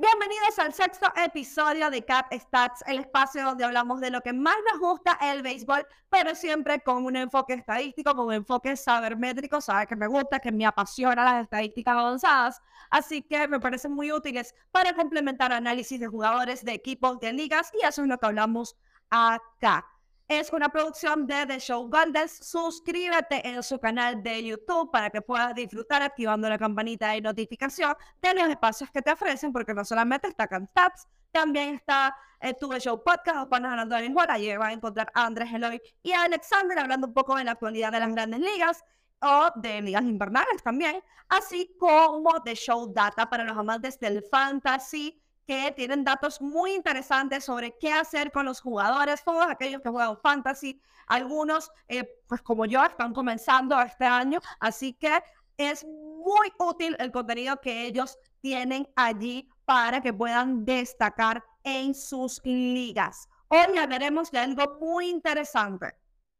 Bienvenidos al sexto episodio de Cat Stats, el espacio donde hablamos de lo que más nos gusta el béisbol, pero siempre con un enfoque estadístico, con un enfoque sabermétrico, sabe que me gusta, que me apasiona las estadísticas avanzadas, así que me parecen muy útiles para complementar análisis de jugadores, de equipos, de ligas, y eso es lo que hablamos acá es una producción de The Show Goldes. Suscríbete en su canal de YouTube para que puedas disfrutar activando la campanita de notificación de los espacios que te ofrecen, porque no solamente está Stats, también está eh, tu The Show Podcast o Panas Hablando de Béisbol. Allí vas a encontrar a Andrés Eloy y a Alexander hablando un poco de la actualidad de las grandes ligas o de ligas invernales también, así como The Show Data para los amantes del fantasy que tienen datos muy interesantes sobre qué hacer con los jugadores, todos aquellos que juegan fantasy, algunos, eh, pues como yo, están comenzando este año, así que es muy útil el contenido que ellos tienen allí para que puedan destacar en sus ligas. Hoy hablaremos de algo muy interesante.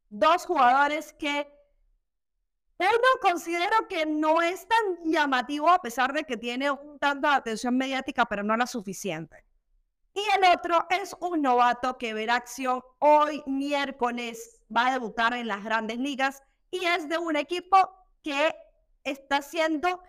Dos jugadores que uno considero que no es tan llamativo a pesar de que tiene un tanto de atención mediática, pero no la suficiente. Y el otro es un novato que verá acción hoy miércoles, va a debutar en las grandes ligas y es de un equipo que está siendo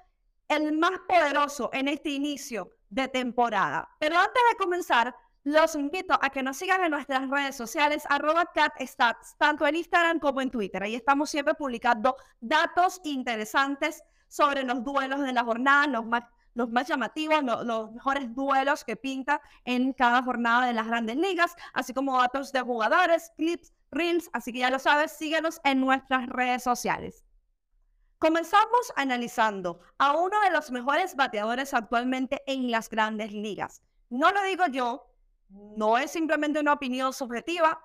el más poderoso en este inicio de temporada. Pero antes de comenzar, los invito a que nos sigan en nuestras redes sociales, arroba catstats, tanto en Instagram como en Twitter. Ahí estamos siempre publicando datos interesantes sobre los duelos de la jornada, los más, llamativos, los mejores duelos que pinta en cada jornada de las grandes ligas, así como datos de jugadores, clips, reels. Así que ya lo sabes, síguenos en nuestras redes sociales. Comenzamos analizando a uno de los mejores bateadores actualmente en las grandes ligas. No lo digo yo, no es simplemente una opinión subjetiva,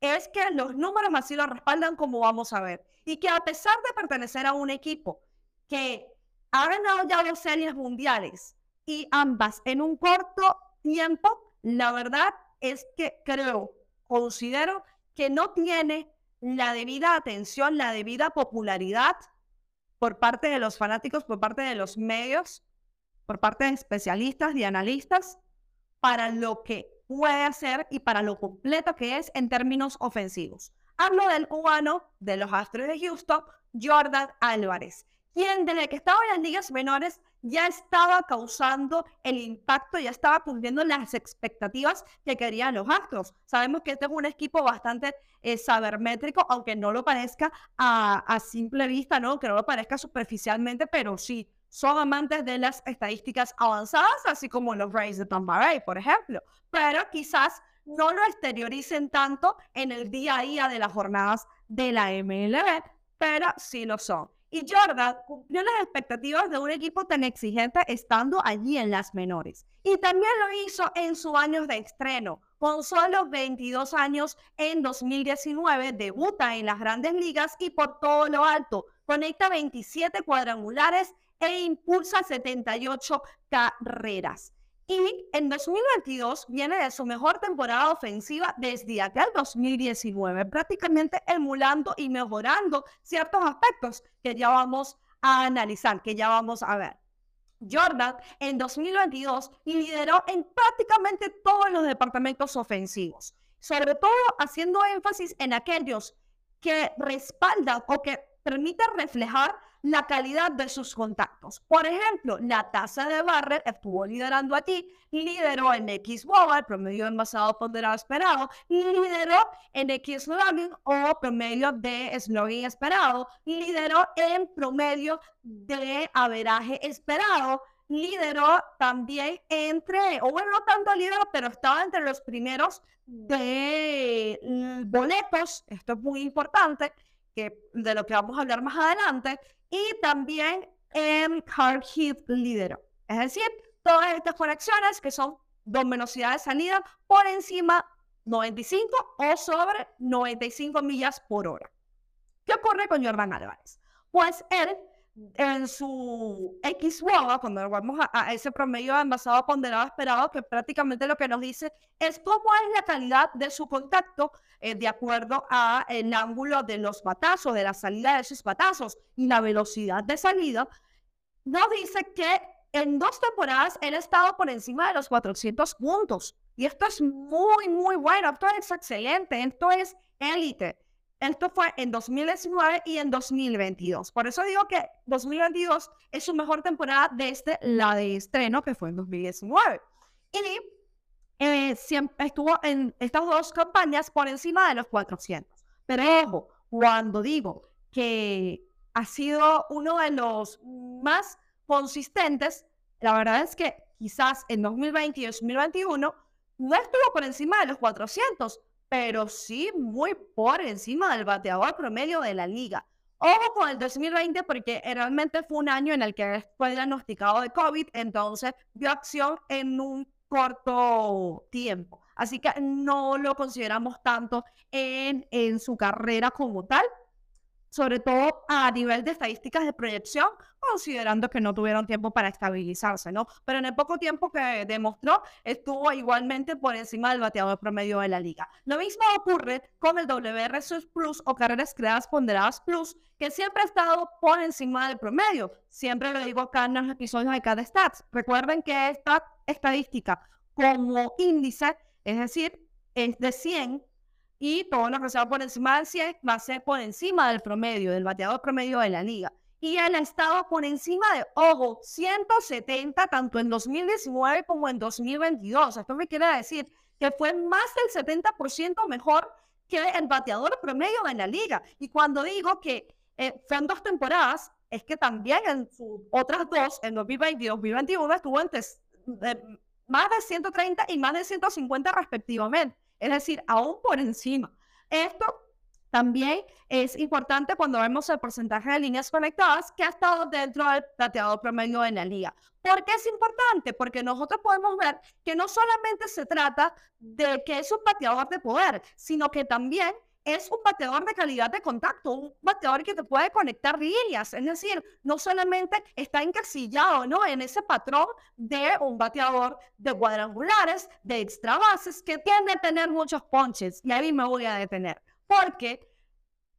es que los números así lo respaldan como vamos a ver. Y que a pesar de pertenecer a un equipo que ha ganado ya dos series mundiales y ambas en un corto tiempo, la verdad es que creo, considero que no tiene la debida atención, la debida popularidad por parte de los fanáticos, por parte de los medios, por parte de especialistas y analistas, para lo que puede hacer y para lo completo que es en términos ofensivos. Hablo del cubano de los Astros de Houston, Jordan Álvarez, quien desde que estaba en las ligas menores ya estaba causando el impacto, ya estaba cumpliendo las expectativas que querían los Astros. Sabemos que este es un equipo bastante eh, sabermétrico, aunque no lo parezca a, a simple vista, ¿no? que no lo parezca superficialmente, pero sí son amantes de las estadísticas avanzadas, así como los Rays de Tampa Bay, por ejemplo, pero quizás no lo exterioricen tanto en el día a día de las jornadas de la MLB, pero sí lo son. Y Jordan cumplió las expectativas de un equipo tan exigente estando allí en las menores. Y también lo hizo en sus años de estreno. Con solo 22 años en 2019, debuta en las grandes ligas y por todo lo alto conecta 27 cuadrangulares e impulsa 78 carreras. Y en 2022 viene de su mejor temporada ofensiva desde aquel 2019, prácticamente emulando y mejorando ciertos aspectos que ya vamos a analizar, que ya vamos a ver. Jordan en 2022 lideró en prácticamente todos los departamentos ofensivos, sobre todo haciendo énfasis en aquellos que respaldan o que permiten reflejar la calidad de sus contactos. Por ejemplo, la tasa de Barrett estuvo liderando aquí, lideró en X el promedio envasado ponderado esperado, lideró en X slugging o promedio de slugging esperado, lideró en promedio de averaje esperado, lideró también entre, o bueno, no tanto lideró, pero estaba entre los primeros de mm, boletos, esto es muy importante, que, de lo que vamos a hablar más adelante, y también en hard hit líder. Es decir, todas estas conexiones que son dos velocidad de salida por encima 95 o sobre 95 millas por hora. ¿Qué ocurre con Jordan Álvarez? Pues él en su X cuando vamos a, ese promedio envasado ponderado esperado, que prácticamente lo que nos dice es cómo es la calidad de su contacto eh, de acuerdo a el ángulo de los batazos, de la salida de esos batazos y la velocidad de salida, nos dice que en dos temporadas él ha estado por encima de los 400 puntos. Y esto es muy, muy bueno. Esto es excelente. Esto es élite. Esto fue en 2019 y en 2022. Por eso digo que 2022 es su mejor temporada desde la de estreno, que fue en 2019. Y eh, siempre estuvo en estas dos campañas por encima de los 400. Pero ojo, cuando digo que ha sido uno de los más consistentes, la verdad es que quizás en 2020 y 2021 no estuvo por encima de los 400, pero sí muy por encima del bateador promedio de la liga. Ojo con el 2020 porque realmente fue un año en el que fue diagnosticado de COVID, entonces vio acción en un corto tiempo. Así que no lo consideramos tanto en, en su carrera como tal, sobre todo a nivel de estadísticas de proyección, considerando que no tuvieron tiempo para estabilizarse, ¿no? Pero en el poco tiempo que demostró, estuvo igualmente por encima del bateador promedio de la liga. Lo mismo ocurre con el WRC Plus o carreras creadas ponderadas Plus, que siempre ha estado por encima del promedio. Siempre lo digo acá en los episodios de cada stats. Recuerden que esta estadística como índice, es decir, es de 100 y todo lo que sea por encima del 100 va a ser por encima del promedio, del bateador promedio de la liga. Y él ha estado por encima de, ojo, 170 tanto en 2019 como en 2022. Esto me quiere decir que fue más del 70% mejor que el bateador promedio de la liga. Y cuando digo que eh, fueron dos temporadas, es que también en sus otras dos, en 2020 y 2021, estuvo entre más de 130 y más de 150 respectivamente es decir, aún por encima. Esto también es importante cuando vemos el porcentaje de líneas conectadas que ha estado dentro del plateado promedio de la liga. ¿Por qué es importante? Porque nosotros podemos ver que no solamente se trata de que es un bateador de poder, sino que también es un bateador de calidad de contacto, un bateador que te puede conectar líneas, es decir, no solamente está encasillado ¿no? en ese patrón de un bateador de cuadrangulares, de extra bases, que tiende a tener muchos ponches, y ahí me voy a detener, porque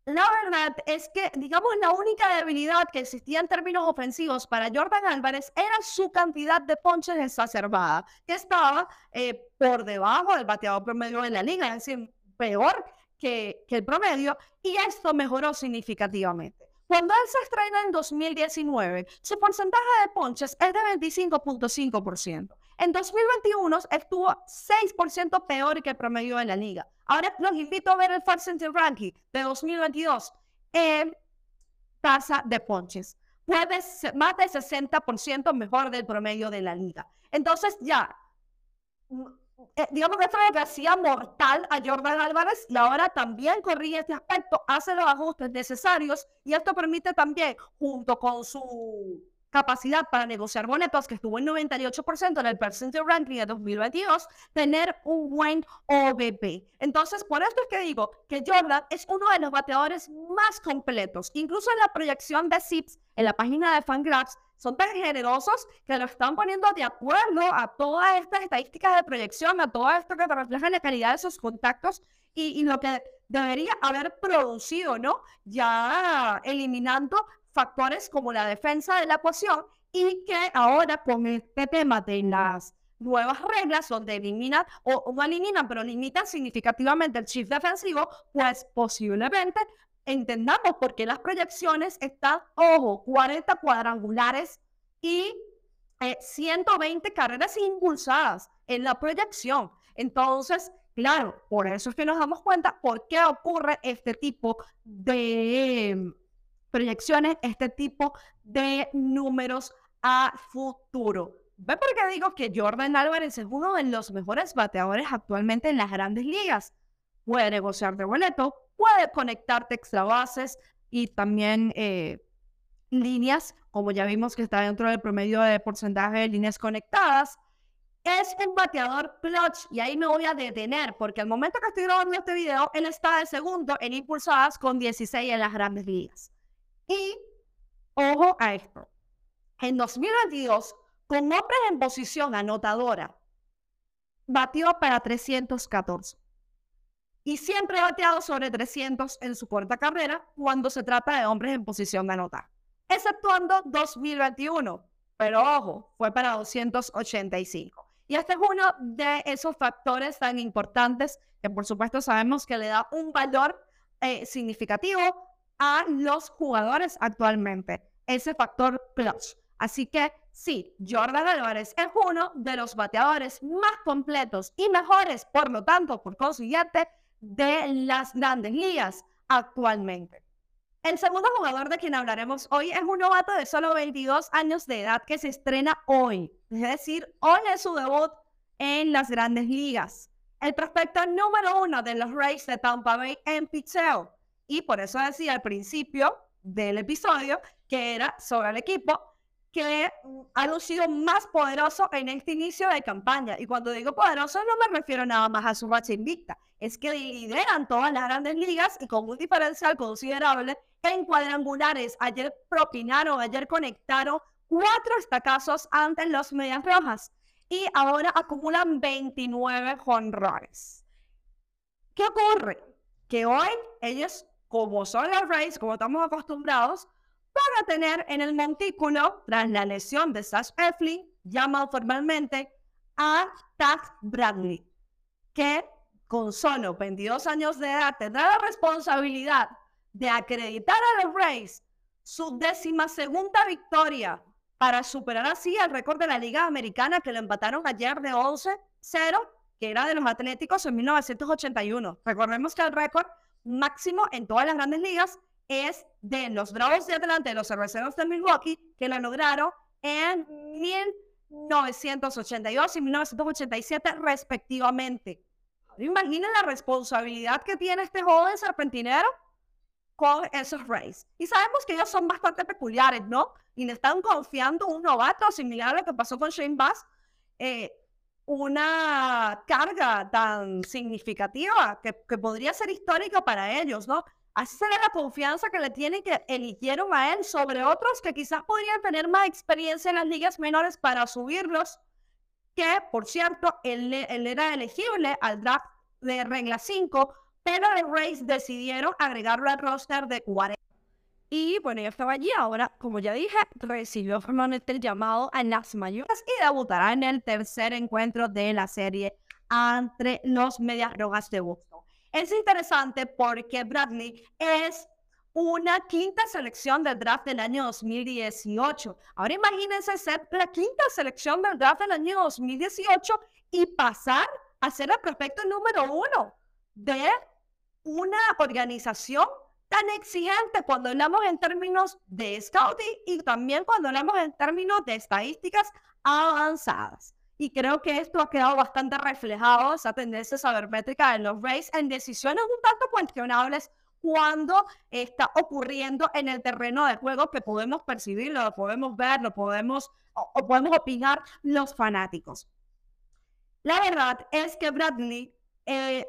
la verdad es que, digamos, la única debilidad que existía en términos ofensivos para Jordan Álvarez era su cantidad de ponches exacerbada, que estaba eh, por debajo del bateador promedio de la liga, es decir, peor que, el promedio y esto mejoró significativamente. Cuando él se estrena en 2019, su porcentaje de ponches es de 25.5%. En 2021 estuvo 6% peor que el promedio de la liga. Ahora los invito a ver el Far Center Ranking de 2022 en tasa de ponches. Puede ser más del 60% mejor del promedio de la liga. Entonces ya, eh, digamos que esto que hacía mortal a Jordan Álvarez y ahora también corrige este aspecto, hace los ajustes necesarios y esto permite también, junto con su capacidad para negociar boletos, que estuvo en 98% en el percentage ranking de 2022, tener un buen OBP. Entonces, por esto es que digo que Jordan es uno de los bateadores más completos. Incluso en la proyección de SIPS, en la página de Fangraphs, son tan generosos que lo están poniendo de acuerdo a todas estas estadísticas de proyección, a todo esto que refleja la calidad de sus contactos y, lo que debería haber producido, ¿no? Ya eliminando factores como la defensa de la ecuación y que ahora con este tema de las nuevas reglas donde eliminan o no eliminan, pero limitan significativamente el shift defensivo, pues posiblemente entendamos por qué las proyecciones están, ojo, 40 cuadrangulares y 120 eh, carreras impulsadas en la proyección. Entonces, claro, por eso es que nos damos cuenta por qué ocurre este tipo de proyecciones, este tipo de números a futuro. ¿Ve por qué digo que Jordan Álvarez es uno de los mejores bateadores actualmente en las grandes ligas? Puede negociar de boleto, puede conectarte extra bases y también eh, líneas, como ya vimos que está dentro del promedio de porcentaje de líneas conectadas. Es un bateador clutch y ahí me voy a detener porque al momento que estoy grabando este video, él está de segundo en impulsadas con 16 en las grandes ligas. Y ojo a esto, en 2022, con hombres en posición anotadora, batió para 314 y siempre ha bateado sobre 300 en su corta carrera cuando se trata de hombres en posición de anotar, exceptuando 2021, pero ojo, fue para 285. Y este es uno de esos factores tan importantes que por supuesto sabemos que le da un valor eh, significativo a los jugadores actualmente, ese factor plus. Así que sí, Jordan Álvarez es uno de los bateadores más completos y mejores, por lo tanto, por consiguiente, de las grandes ligas actualmente. El segundo jugador de quien hablaremos hoy es un novato de solo 22 años de edad que se estrena hoy, es decir, hoy es su debut en las grandes ligas. El prospecto número uno de los Rays de Tampa Bay en picheo. Y por eso decía al principio del episodio que era sobre el equipo que ha lucido más poderoso en este inicio de campaña. Y cuando digo poderoso no me refiero nada más a su racha invicta, es que lideran todas las grandes ligas y con un diferencial considerable en cuadrangulares. Ayer propinaron, ayer conectaron cuatro estacazos ante los Medias Rojas y ahora acumulan 29 jonrones. ¿Qué ocurre? Que hoy ellos, como son los Rays, como estamos acostumbrados, van a tener en el montículo, tras la lesión de Sash Eflin, llaman formalmente a Tag Bradley, que con solo 22 años de edad tendrá la responsabilidad de acreditar a los Rays su décima segunda victoria para superar así el récord de la Liga Americana que lo empataron ayer de 11-0, que era de los Atléticos en 1981. Recordemos que el récord máximo en todas las grandes ligas es de los Bravos de Atlanta y los Cerveceros de Milwaukee, que lo lograron en 1982 y 1987 respectivamente. Imaginen la responsabilidad que tiene este joven serpentinero con esos Rays. Y sabemos que ellos son bastante peculiares, ¿no? Y le están confiando un novato similar a lo que pasó con Shane Bass, una carga tan significativa que, que, podría ser histórica para ellos, ¿no? Así será la confianza que le tienen que eligieron a él sobre otros que quizás podrían tener más experiencia en las ligas menores para subirlos, que por cierto, él, era elegible al draft de regla 5 pero los Rays decidieron agregarlo al roster de 40. Y bueno, ya estaba allí. Ahora, como ya dije, recibió formalmente el llamado a las mayores y debutará en el tercer encuentro de la serie entre los Medias Rojas de Boston. Es interesante porque Bradley es una quinta selección del draft del año 2018. Ahora imagínense ser la quinta selección del draft del año 2018 y pasar a ser el prospecto número uno de una organización tan exigente cuando hablamos en términos de scouting y también cuando hablamos en términos de estadísticas avanzadas. Y creo que esto ha quedado bastante reflejado, esa tendencia sabermétrica en los Rays, en decisiones un tanto cuestionables cuando está ocurriendo en el terreno de juego que podemos percibir, lo podemos ver, lo podemos, o podemos opinar los fanáticos. La verdad es que Bradley eh,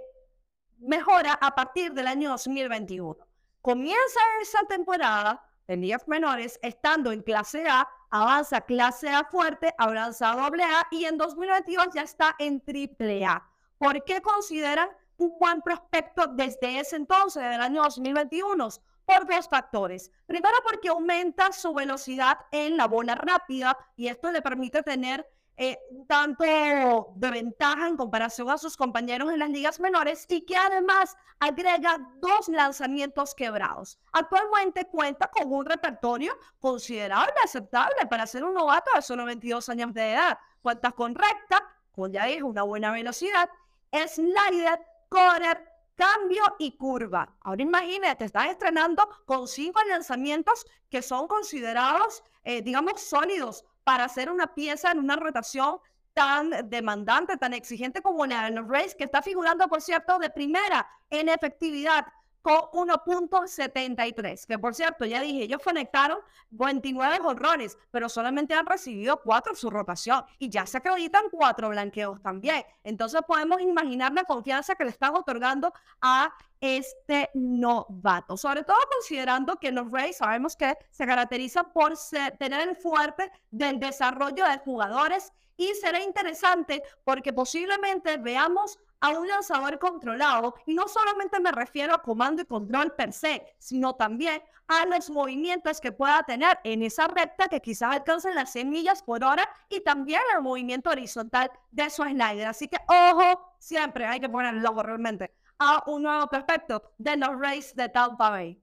mejora a partir del año 2021. Comienza esa temporada de ligas menores estando en clase A, avanza clase A fuerte, avanza a doble A y en 2022 ya está en triple A. ¿Por qué consideran un buen prospecto desde ese entonces, del año 2021? Por dos factores. Primero porque aumenta su velocidad en la bola rápida y esto le permite tener eh, tanto de ventaja en comparación a sus compañeros en las ligas menores y que además agrega dos lanzamientos quebrados. Actualmente cuenta con un repertorio considerable, aceptable para ser un novato de solo 22 años de edad. Cuenta con recta, con ya es una buena velocidad, slider, corner, cambio y curva. Ahora imagínate, estás estrenando con cinco lanzamientos que son considerados, eh, digamos, sólidos para hacer una pieza en una rotación tan demandante, tan exigente como de los Rays, que está figurando, por cierto, de primera en efectividad con 1.73, que por cierto, ya dije, ellos conectaron 29 horrores, pero solamente han recibido 4 en su rotación y ya se acreditan 4 blanqueos también. Entonces podemos imaginar la confianza que le están otorgando a este novato, sobre todo considerando que los Rays sabemos que se caracterizan por tener el fuerte del desarrollo de jugadores y será interesante porque posiblemente veamos a un lanzador controlado, y no solamente me refiero a comando y control per se, sino también a los movimientos que pueda tener en esa recta que quizás alcancen las 100 millas por hora y también el movimiento horizontal de su slider. Así que ojo, siempre hay que poner el ojo realmente a un nuevo prospecto de los Rays de Tampa Bay.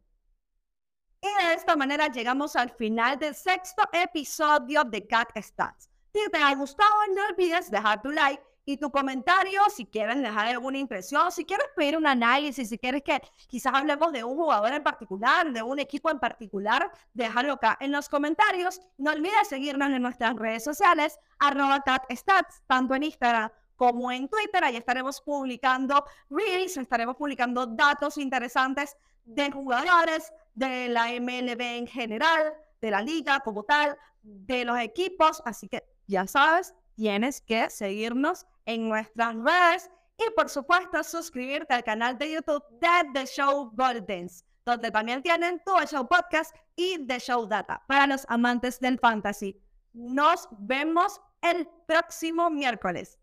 Y de esta manera llegamos al final del sexto episodio de Cat Stats. Si te ha gustado, no olvides dejar tu like y tu comentario, si quieren dejar alguna impresión, si quieres pedir un análisis, si quieres que quizás hablemos de un jugador en particular, de un equipo en particular, déjalo acá en los comentarios. No olvides seguirnos en nuestras redes sociales, arroba catstats, tanto en Instagram como en Twitter. Ahí estaremos publicando reels, estaremos publicando datos interesantes de jugadores, de la MLB en general, de la liga como tal, de los equipos. Así que ya sabes, tienes que seguirnos en nuestras redes y por supuesto suscribirte al canal de YouTube de The Show Goldens, donde también tienen tu Show Podcast y The Show Data para los amantes del fantasy. Nos vemos el próximo miércoles.